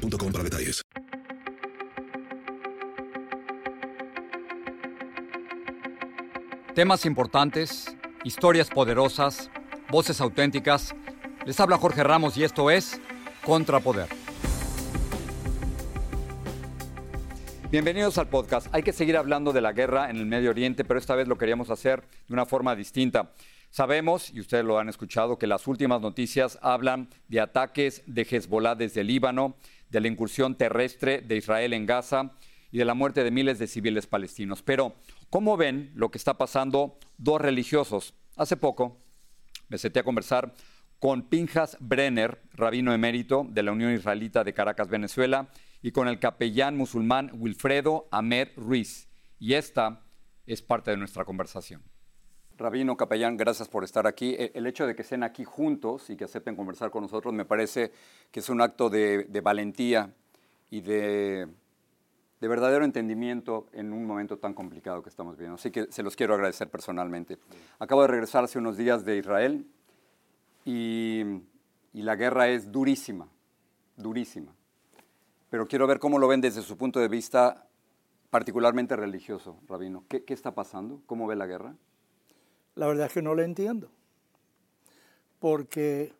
boostmobile.com para detalles. Temas importantes, historias poderosas, voces auténticas. Les habla Jorge Ramos y esto es Contrapoder. Bienvenidos al podcast. Hay que seguir hablando de la guerra en el Medio Oriente, pero esta vez lo queríamos hacer de una forma distinta. Sabemos, y ustedes lo han escuchado, que las últimas noticias hablan de ataques de Hezbollah desde Líbano, de la incursión terrestre de Israel en Gaza y de la muerte de miles de civiles palestinos. Pero, ¿cómo ven lo que está pasando dos religiosos? Hace poco me senté a conversar con Pinjas Brenner, rabino emérito de la Unión Israelita de Caracas, Venezuela, y con el capellán musulmán Wilfredo Ahmed Ruiz. Y esta es parte de nuestra conversación. Rabino, capellán, gracias por estar aquí. E, el hecho de que estén aquí juntos y que acepten conversar con nosotros me parece que es un acto de, valentía y de, verdadero entendimiento en un momento tan complicado que estamos viviendo. Así que se los quiero agradecer personalmente. Acabo de regresar hace unos días de Israel y, la guerra es durísima, durísima. Pero quiero ver cómo lo ven desde su punto de vista particularmente religioso, Rabino. ¿Qué, qué está pasando? ¿Cómo ve la guerra? La verdad es que no lo entiendo. Porque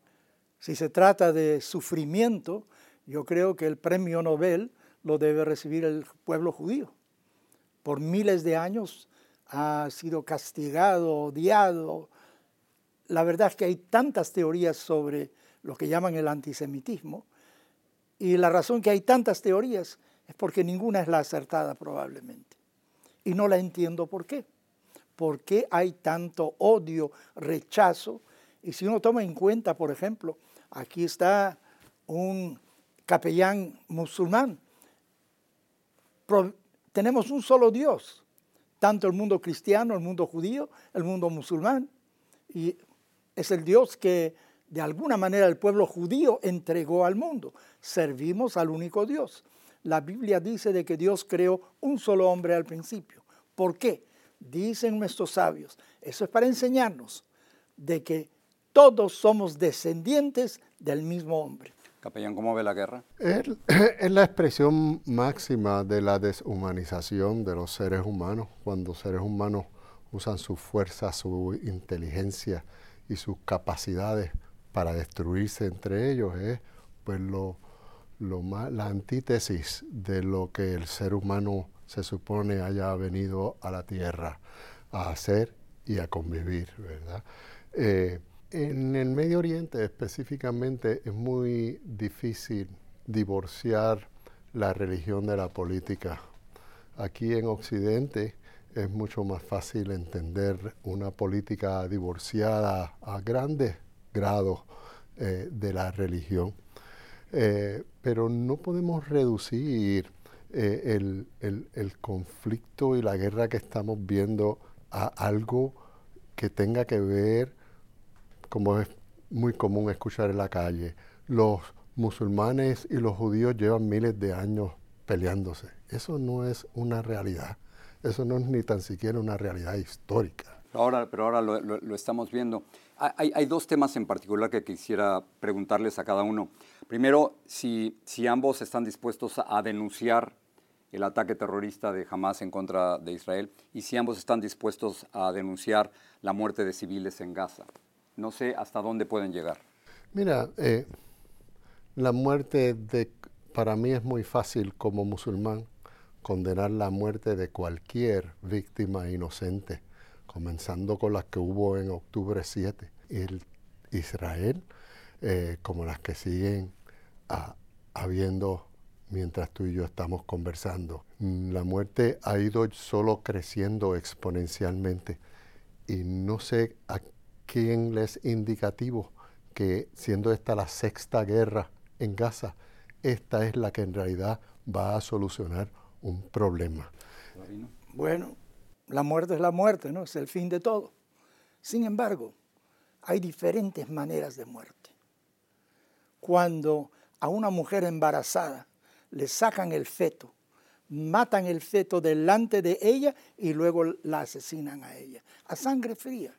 si se trata de sufrimiento, yo creo que el premio Nobel lo debe recibir el pueblo judío. Por miles de años ha sido castigado, odiado. La verdad es que hay tantas teorías sobre lo que llaman el antisemitismo. Y la razón que hay tantas teorías es porque ninguna es la acertada probablemente. Y no la entiendo por qué por qué hay tanto odio, rechazo. Y si uno toma en cuenta, por ejemplo, aquí está un capellán musulmán. tenemos un solo Dios, tanto el mundo cristiano, el mundo judío, el mundo musulmán. Y es el Dios que de alguna manera el pueblo judío entregó al mundo. Servimos al único Dios. La Biblia dice de que Dios creó un solo hombre al principio. ¿Por qué? Dicen nuestros sabios. Eso es para enseñarnos de que todos somos descendientes del mismo hombre. Capellán, ¿cómo ve la guerra? Es, la expresión máxima de la deshumanización de los seres humanos, cuando seres humanos usan su fuerza, su inteligencia y sus capacidades para destruirse entre ellos, es pues lo, lo más, la antítesis de lo que el ser humano se supone haya venido a la tierra a hacer y a convivir, ¿verdad? Eh, en el Medio Oriente específicamente es muy difícil divorciar la religión de la política. Aquí en Occidente es mucho más fácil entender una política divorciada a grandes grados eh, de la religión. Eh, pero no podemos reducir eh, el, conflicto y la guerra que estamos viendo a algo que tenga que ver, como es muy común escuchar en la calle, los musulmanes y los judíos llevan miles de años peleándose. Eso no es una realidad. Eso no es ni tan siquiera una realidad histórica. Ahora, pero ahora lo, estamos viendo. Hay, hay, dos temas en particular que quisiera preguntarles a cada uno. Primero, si, si ambos están dispuestos a denunciar el ataque terrorista de Hamas en contra de Israel y si ambos están dispuestos a denunciar la muerte de civiles en Gaza. No sé hasta dónde pueden llegar. Mira, eh, la muerte de, para mí es muy fácil como musulmán condenar la muerte de cualquier víctima inocente, comenzando con las que hubo en octubre 7. El Israel, eh, como las que siguen habiendo mientras tú y yo estamos conversando. Mm, la muerte ha ido solo creciendo exponencialmente y no sé a quién les indicativo que siendo esta la sexta guerra en Gaza, esta es la que en realidad va a solucionar un problema. Bueno, la muerte es la muerte, ¿no? Es el fin de todo. Sin embargo, hay diferentes maneras de muerte. Cuando a una mujer embarazada le sacan el feto, matan el feto delante de ella y luego la asesinan a ella, a sangre fría.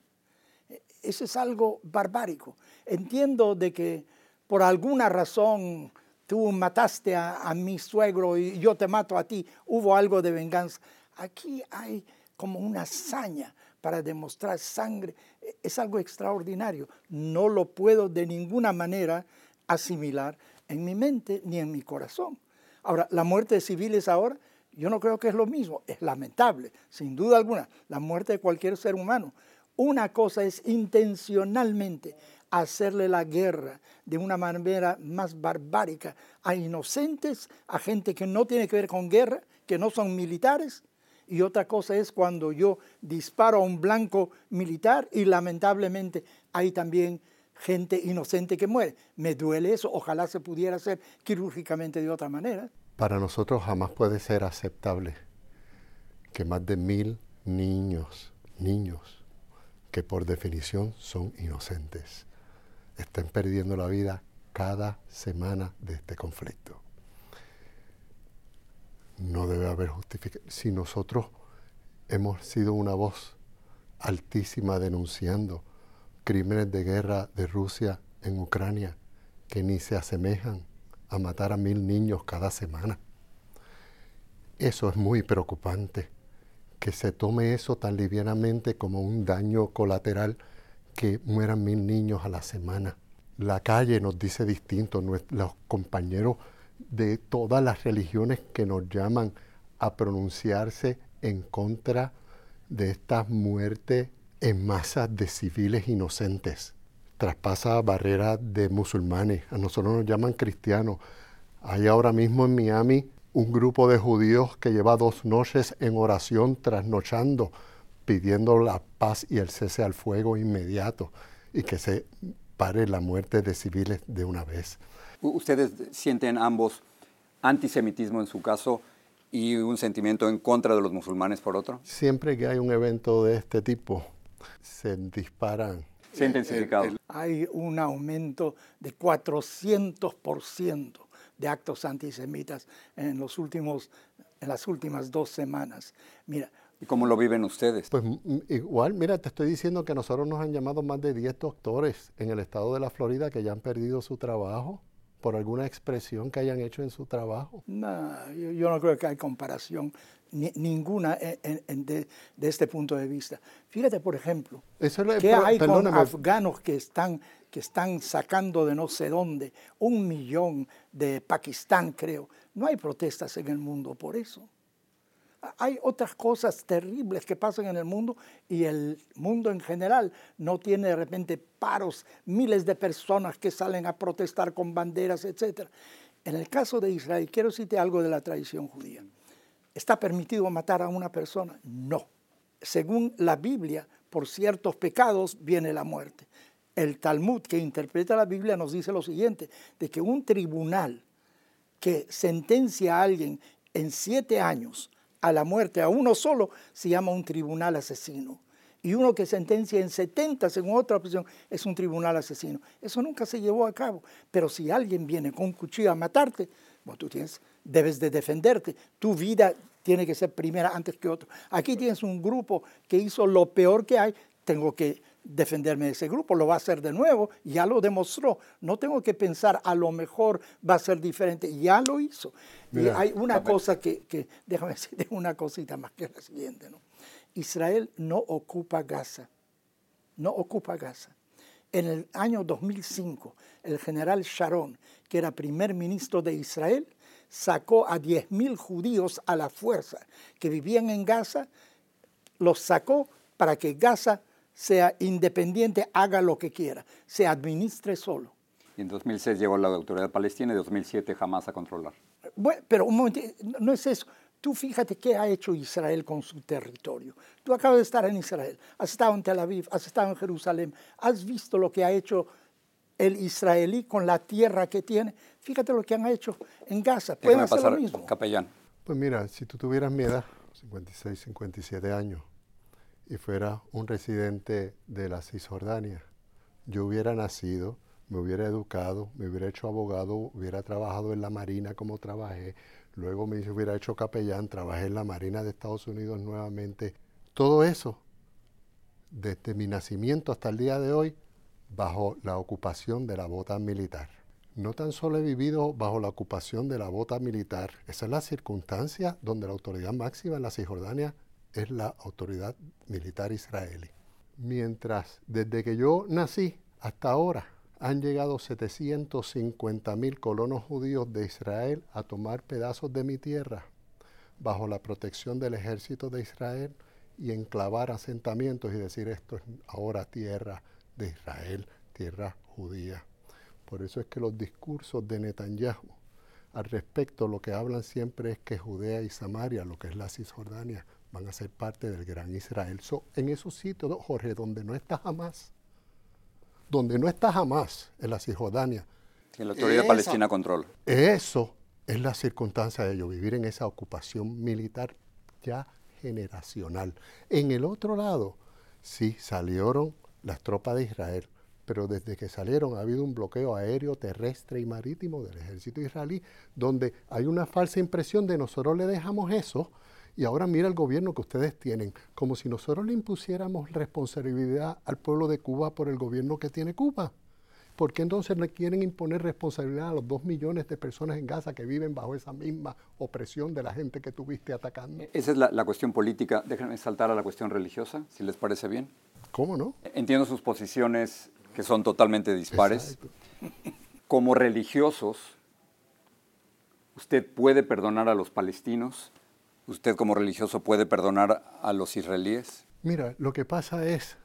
Eso es algo barbárico. Entiendo de que por alguna razón tú mataste a, a, mi suegro y yo te mato a ti, hubo algo de venganza. Aquí hay como una hazaña para demostrar sangre. Es algo extraordinario. No lo puedo de ninguna manera asimilar en mi mente ni en mi corazón. Ahora, la muerte de civiles ahora, yo no creo que es lo mismo. Es lamentable, sin duda alguna, la muerte de cualquier ser humano. Una cosa es intencionalmente hacerle la guerra de una manera más barbárica a inocentes, a gente que no tiene que ver con guerra, que no son militares, y otra cosa es cuando yo disparo a un blanco militar y lamentablemente hay también gente inocente que muere. Me duele eso, ojalá se pudiera hacer quirúrgicamente de otra manera. Para nosotros jamás puede ser aceptable que más de mil niños, niños, que por definición son inocentes, estén perdiendo la vida cada semana de este conflicto no debe haber justificación. Si nosotros hemos sido una voz altísima denunciando crímenes de guerra de Rusia en Ucrania que ni se asemejan a matar a mil niños cada semana. Eso es muy preocupante, que se tome eso tan livianamente como un daño colateral que mueran mil niños a la semana. La calle nos dice distinto, los compañeros de todas las religiones que nos llaman a pronunciarse en contra de esta muerte en masas de civiles inocentes. Traspasa barreras de musulmanes, a nosotros nos llaman cristianos. Hay ahora mismo en Miami un grupo de judíos que lleva dos noches en oración trasnochando, pidiendo la paz y el cese al fuego inmediato y que se pare la muerte de civiles de una vez. ¿Ustedes sienten ambos antisemitismo en su caso y un sentimiento en contra de los musulmanes por otro? Siempre que hay un evento de este tipo, se disparan. Se ha intensificado. Hay un aumento de 400% de actos antisemitas en, los últimos, en las últimas dos semanas. Mira, ¿Y cómo lo viven ustedes? Pues igual, mira, te estoy diciendo que nosotros nos han llamado más de 10 doctores en el estado de la Florida que ya han perdido su trabajo por alguna expresión que hayan hecho en su trabajo? No, yo, no creo que hay comparación ninguna de, este punto de vista. Fíjate, por ejemplo, que hay con afganos que están, que están sacando de no sé dónde un millón de Pakistán, creo. No hay protestas en el mundo por eso hay otras cosas terribles que pasan en el mundo y el mundo en general no tiene de repente paros, miles de personas que salen a protestar con banderas, etc. En el caso de Israel, quiero decirte algo de la tradición judía. ¿Está permitido matar a una persona? No. Según la Biblia, por ciertos pecados viene la muerte. El Talmud que interpreta la Biblia nos dice lo siguiente, de que un tribunal que sentencia a alguien en siete años a la muerte a uno solo se llama un tribunal asesino. Y uno que sentencia en 70, según otra opción, es un tribunal asesino. Eso nunca se llevó a cabo. Pero si alguien viene con un cuchillo a matarte, bueno, tú tienes, debes de defenderte. Tu vida tiene que ser primera antes que otro. Aquí tienes un grupo que hizo lo peor que hay, tengo que defenderme de ese grupo, lo va a hacer de nuevo, ya lo demostró. No tengo que pensar, a lo mejor va a ser diferente, ya lo hizo. y hay una cosa que, que, déjame decirte una cosita más que la siguiente. ¿no? Israel no ocupa Gaza, no ocupa Gaza. En el año 2005, el general Sharon, que era primer ministro de Israel, sacó a 10.000 judíos a la fuerza que vivían en Gaza, los sacó para que Gaza sea independiente, haga lo que quiera, se administre solo. Y en 2006 llegó la autoridad palestina y en 2007 jamás a controlar. Bueno, pero un momento, no es eso. Tú fíjate qué ha hecho Israel con su territorio. Tú acabas de estar en Israel, has estado en Tel Aviv, has estado en Jerusalén, has visto lo que ha hecho el israelí con la tierra que tiene. Fíjate lo que han hecho en Gaza. Pueden hacer pasar, lo mismo. Capellán. Pues mira, si tú tuvieras mi edad, 56, 57 años, y fuera un residente de la Cisjordania, yo hubiera nacido, me hubiera educado, me hubiera hecho abogado, hubiera trabajado en la Marina como trabajé, luego me hubiera hecho capellán, trabajé en la Marina de Estados Unidos nuevamente. Todo eso, desde mi nacimiento hasta el día de hoy, bajo la ocupación de la bota militar. No tan solo he vivido bajo la ocupación de la bota militar, esa es la circunstancia donde la autoridad máxima en la Cisjordania es la autoridad militar israelí. Mientras desde que yo nací hasta ahora han llegado 750 mil colonos judíos de Israel a tomar pedazos de mi tierra bajo la protección del ejército de Israel y enclavar asentamientos y decir esto es ahora tierra de Israel, tierra judía. Por eso es que los discursos de Netanyahu al respecto lo que hablan siempre es que Judea y Samaria, lo que es la Cisjordania, van a ser parte del gran Israel. en esos sitios, Jorge, donde no está jamás, donde no está jamás en la Cisjordania. Que la autoridad palestina controla. Eso es la circunstancia de ellos, vivir en esa ocupación militar ya generacional. En el otro lado, sí salieron las tropas de Israel, pero desde que salieron ha habido un bloqueo aéreo, terrestre y marítimo del ejército israelí, donde hay una falsa impresión de nosotros le dejamos eso y ahora mira el gobierno que ustedes tienen, como si nosotros le impusiéramos responsabilidad al pueblo de Cuba por el gobierno que tiene Cuba. ¿Por qué entonces le quieren imponer responsabilidad a los dos millones de personas en Gaza que viven bajo esa misma opresión de la gente que tuviste atacando? Esa es la, la cuestión política. Déjenme saltar a la cuestión religiosa, si les parece bien. ¿Cómo no? Entiendo sus posiciones que son totalmente dispares. Como religiosos, ¿usted puede perdonar a los palestinos? ¿Usted como religioso puede perdonar a los israelíes? Mira, lo que pasa es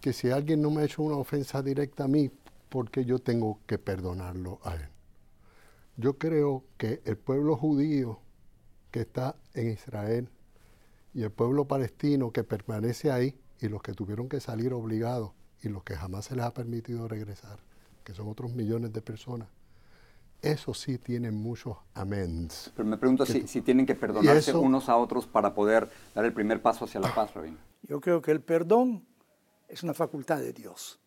que si alguien no me ha hecho una ofensa directa a mí, ¿por qué yo tengo que perdonarlo a él? Yo creo que el pueblo judío que está en Israel y el pueblo palestino que permanece ahí y los que tuvieron que salir obligados y los que jamás se les ha permitido regresar, que son otros millones de personas, eso sí tienen muchos amens. Pero me pregunto si, si, tienen que perdonarse unos a otros para poder dar el primer paso hacia la paz, Rabino. Yo creo que el perdón es una facultad de Dios.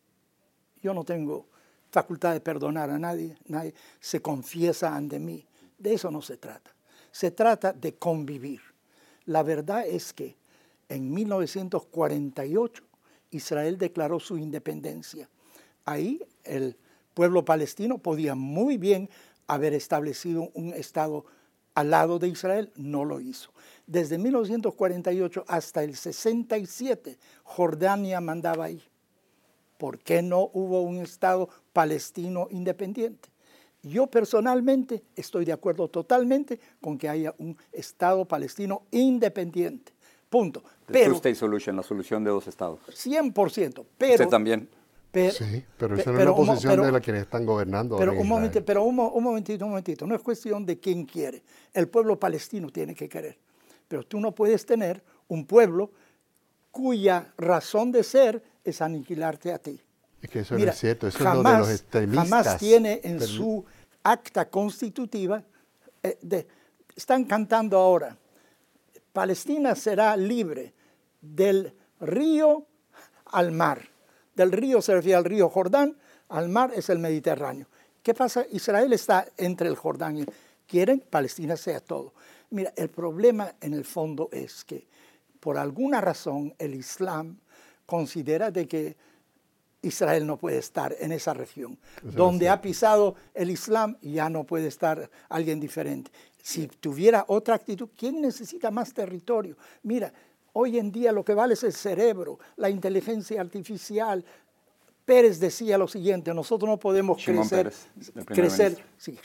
Yo no tengo facultad de perdonar a nadie, nadie se confiesa ante mí. De eso no se trata. Se trata de convivir. La verdad es que en 1948 Israel declaró su independencia. Ahí el pueblo palestino podía muy bien haber establecido un Estado al lado de Israel, no lo hizo. Desde 1948 hasta el 67, Jordania mandaba ahí. ¿Por qué no hubo un Estado palestino independiente? Yo personalmente estoy de acuerdo totalmente con que haya un Estado palestino independiente. Punto. Pero, Two-State Solution, la solución de dos estados. 100%. Pero, Usted también. Pero, sí, pero esa no es la posición de la quienes están gobernando. Pero, un, momento, pero un, un, momentito, un momentito. No es cuestión de quién quiere. El pueblo palestino tiene que querer. Pero tú no puedes tener un pueblo cuya razón de ser es aniquilarte a ti. Es que eso no es cierto, eso es lo de los extremistas. Jamás tiene en su acta constitutiva, eh, de, están cantando ahora, Palestina será libre del río al mar. Del río se refiere al río Jordán, al mar es el Mediterráneo. ¿Qué pasa? Israel está entre el Jordán y quieren Palestina sea todo. Mira, el problema en el fondo es que por alguna razón el Islam considera de que Israel no puede estar en esa región. Donde ha pisado el Islam ya no puede estar alguien diferente. Si tuviera otra actitud, ¿quién necesita más territorio? Mira, hoy en día lo que vale es el cerebro, la inteligencia artificial. Pérez decía lo siguiente, nosotros no podemos crecer, crecer sí,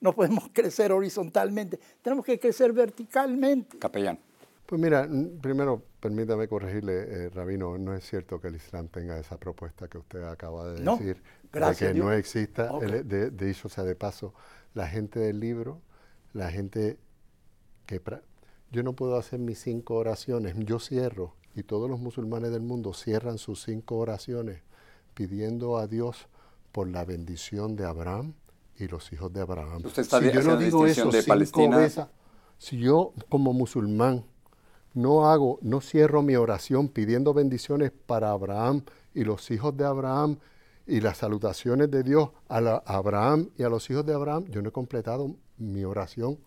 no podemos crecer horizontalmente, tenemos que crecer verticalmente. Capellán. Pues mira, primero permítame corregirle, eh, Rabino, no es cierto que el Islam tenga esa propuesta que usted acaba de decir, de que no exista, de, de hecho, sea de paso, la gente del libro la gente que... Yo no puedo hacer mis cinco oraciones, yo cierro y todos los musulmanes del mundo cierran sus cinco oraciones pidiendo a Dios por la bendición de Abraham y los hijos de Abraham. Usted está si yo no digo eso de Palestina. si yo como musulmán no hago, no cierro mi oración pidiendo bendiciones para Abraham y los hijos de Abraham y las salutaciones de Dios a, Abraham y a los hijos de Abraham, yo no he completado mi oración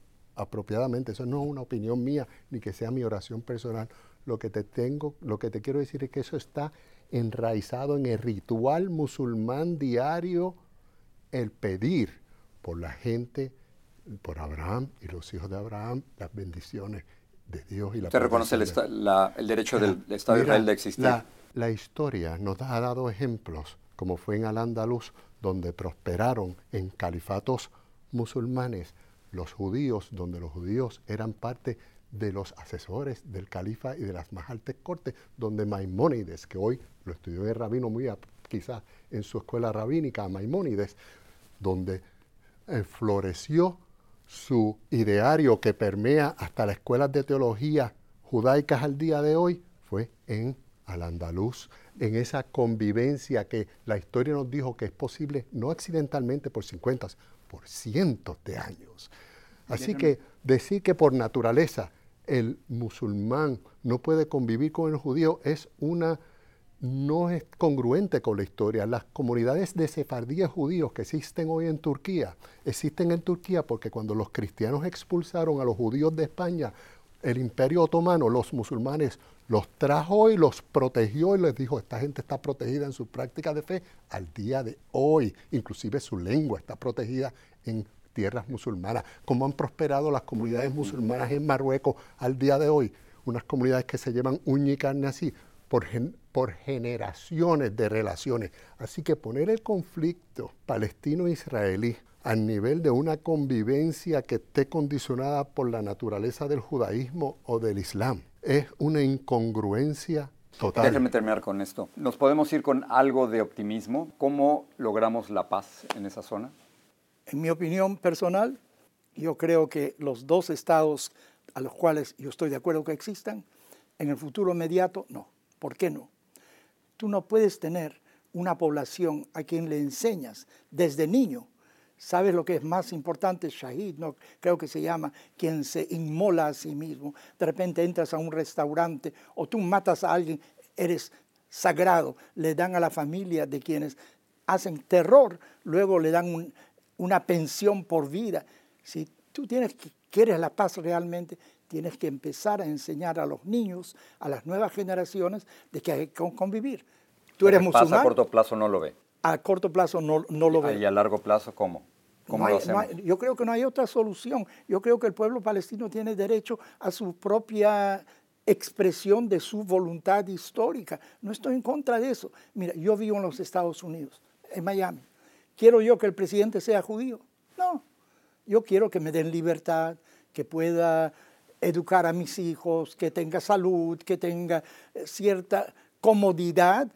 apropiadamente. Eso no es una opinión mía ni que sea mi oración personal. Lo que te tengo, lo que te quiero decir es que eso está enraizado en el ritual musulmán diario, el pedir por la gente, por Abraham y los hijos de Abraham, las bendiciones de Dios y la ¿Usted reconoce el, derecho del Estado de Israel de existir? La, historia nos ha dado ejemplos, como fue en Al-Ándalus, donde prosperaron en califatos musulmanes los judíos, donde los judíos eran parte de los asesores del califa y de las más altas cortes, donde Maimónides, que hoy lo estudió el rabino muy quizás en su escuela rabínica, Maimónides, donde eh, floreció su ideario que permea hasta las escuelas de teología judaicas al día de hoy, fue en Al-Andalus, en esa convivencia que la historia nos dijo que es posible no accidentalmente por 50, por cientos de años. Así que decir que por naturaleza el musulmán no puede convivir con el judío es una no es congruente con la historia. Las comunidades de sefardíes judíos que existen hoy en Turquía, existen en Turquía porque cuando los cristianos expulsaron a los judíos de España, el imperio otomano, los musulmanes, los trajo y los protegió y les dijo, esta gente está protegida en su práctica de fe al día de hoy. Inclusive su lengua está protegida en tierras musulmanas. ¿Cómo han prosperado las comunidades musulmanas en Marruecos al día de hoy? Unas comunidades que se llaman uña y carne así, por, por generaciones de relaciones. Así que poner el conflicto palestino-israelí al nivel de una convivencia que esté condicionada por la naturaleza del judaísmo o del islam es una incongruencia total. Déjenme terminar con esto. ¿Nos podemos ir con algo de optimismo? ¿Cómo logramos la paz en esa zona? En mi opinión personal, yo creo que los dos estados a los cuales yo estoy de acuerdo que existan, en el futuro inmediato, no. ¿Por qué no? Tú no puedes tener una población a quien le enseñas desde niño. ¿Sabes lo que es más importante? Shahid, no, creo que se llama, quien se inmola a sí mismo. De repente entras a un restaurante o tú matas a alguien, eres sagrado. Le dan a la familia de quienes hacen terror, luego le dan una pensión por vida. Si tú tienes, quieres la paz realmente, tienes que empezar a enseñar a los niños, a las nuevas generaciones, de que hay que convivir. Tú eres musulmán. a corto plazo no lo ve. A corto plazo no, no lo ve. ¿Y a largo plazo cómo? Yo creo que no hay otra solución. Yo creo que el pueblo palestino tiene derecho a su propia expresión de su voluntad histórica. No estoy en contra de eso. Mira, yo vivo en los Estados Unidos, en Miami. ¿Quiero yo que el presidente sea judío? No. Yo quiero que me den libertad, que pueda educar a mis hijos, que tenga salud, que tenga eh, cierta comodidad,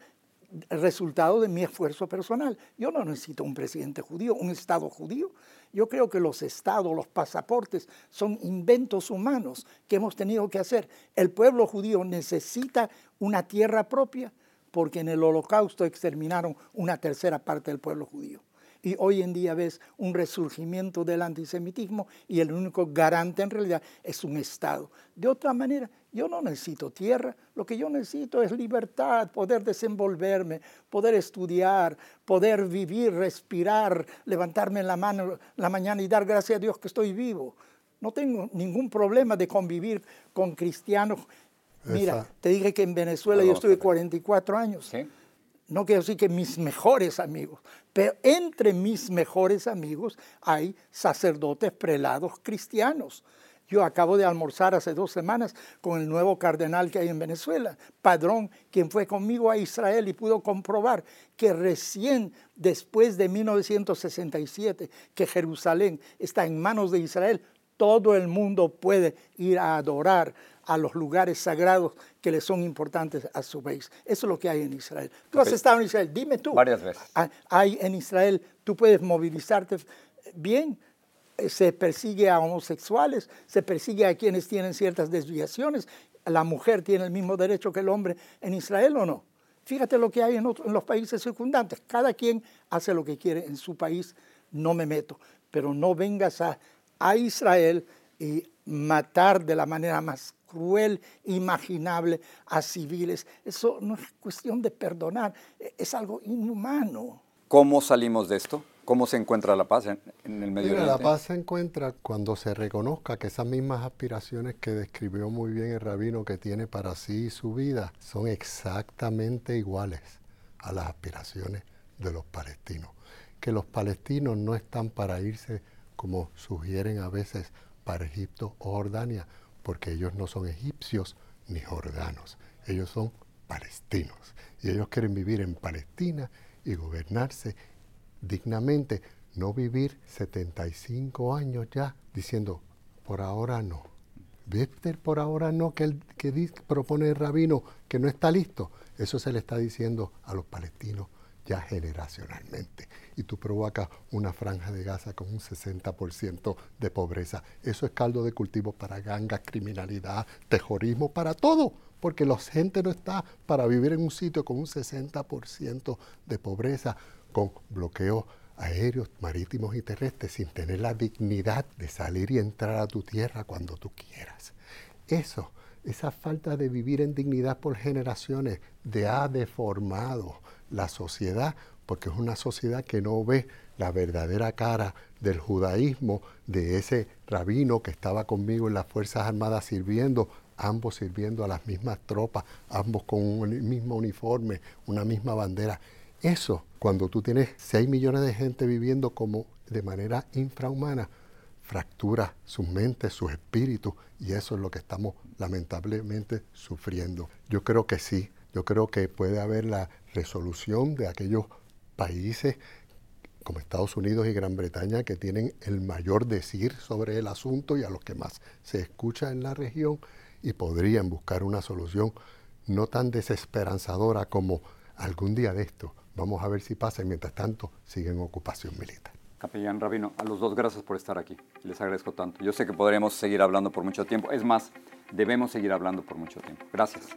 resultado de mi esfuerzo personal. Yo no necesito un presidente judío, un Estado judío. Yo creo que los estados, los pasaportes son inventos humanos que hemos tenido que hacer. El pueblo judío necesita una tierra propia porque en el holocausto exterminaron una tercera parte del pueblo judío y hoy en día ves un resurgimiento del antisemitismo y el único garante en realidad es un Estado. De otra manera, yo no necesito tierra, lo que yo necesito es libertad, poder desenvolverme, poder estudiar, poder vivir, respirar, levantarme en la, mano, la mañana y dar gracias a Dios que estoy vivo. No tengo ningún problema de convivir con cristianos. Mira, te dije que en Venezuela yo estuve 44 años. ¿Sí? No quiero decir que mis mejores amigos, pero entre mis mejores amigos hay sacerdotes prelados cristianos. Yo acabo de almorzar hace dos semanas con el nuevo cardenal que hay en Venezuela, Padrón, quien fue conmigo a Israel y pudo comprobar que recién después de 1967, que Jerusalén está en manos de Israel, todo el mundo puede ir a adorar a los lugares sagrados que le son importantes a su país. Eso es lo que hay en Israel. Tú has estado en Israel, dime tú. Varias veces. Ah, hay en Israel, tú puedes movilizarte bien. Eh, se persigue a homosexuales, se persigue a quienes tienen ciertas desviaciones. La mujer tiene el mismo derecho que el hombre en Israel o no. Fíjate lo que hay en, en los países circundantes. Cada quien hace lo que quiere en su país, no me meto. Pero no vengas a, a Israel y matar de la manera más cruel imaginable a civiles. Eso no es cuestión de perdonar, es algo inhumano. ¿Cómo salimos de esto? ¿Cómo se encuentra la paz en, el Medio Oriente? La paz se encuentra cuando se reconozca que esas mismas aspiraciones que describió muy bien el rabino que tiene para sí y su vida son exactamente iguales a las aspiraciones de los palestinos. Que los palestinos no están para irse, como sugieren a veces, para Egipto o Jordania, porque ellos no son egipcios ni jordanos, ellos son palestinos. Y ellos quieren vivir en Palestina y gobernarse dignamente, no vivir 75 años ya diciendo, por ahora no. ¿Viste por ahora no que, el, que propone el rabino que no está listo? Eso se le está diciendo a los palestinos ya generacionalmente. Y tú provocas una franja de Gaza con un 60% de pobreza. Eso es caldo de cultivo para gangas, criminalidad, terrorismo, para todo. Porque la gente no está para vivir en un sitio con un 60% de pobreza con bloqueos aéreos, marítimos y terrestres sin tener la dignidad de salir y entrar a tu tierra cuando tú quieras. Eso, esa falta de vivir en dignidad por generaciones, de ha deformado la sociedad, porque es una sociedad que no ve la verdadera cara del judaísmo, de ese rabino que estaba conmigo en las Fuerzas Armadas sirviendo, ambos sirviendo a las mismas tropas, ambos con un mismo uniforme, una misma bandera. Eso, cuando tú tienes 6 millones de gente viviendo como de manera infrahumana, fractura sus mentes, sus espíritus, y eso es lo que estamos lamentablemente sufriendo. Yo creo que sí, yo creo que puede haber la resolución de aquellos países como Estados Unidos y Gran Bretaña que tienen el mayor decir sobre el asunto y a los que más se escucha en la región y podrían buscar una solución no tan desesperanzadora como algún día de esto Vamos a ver si pasa y mientras tanto siguen ocupación militar. Capellán Rabino, a los dos gracias por estar aquí. Les agradezco tanto. Yo sé que podremos seguir hablando por mucho tiempo. Es más, debemos seguir hablando por mucho tiempo. Gracias.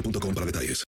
para detalles.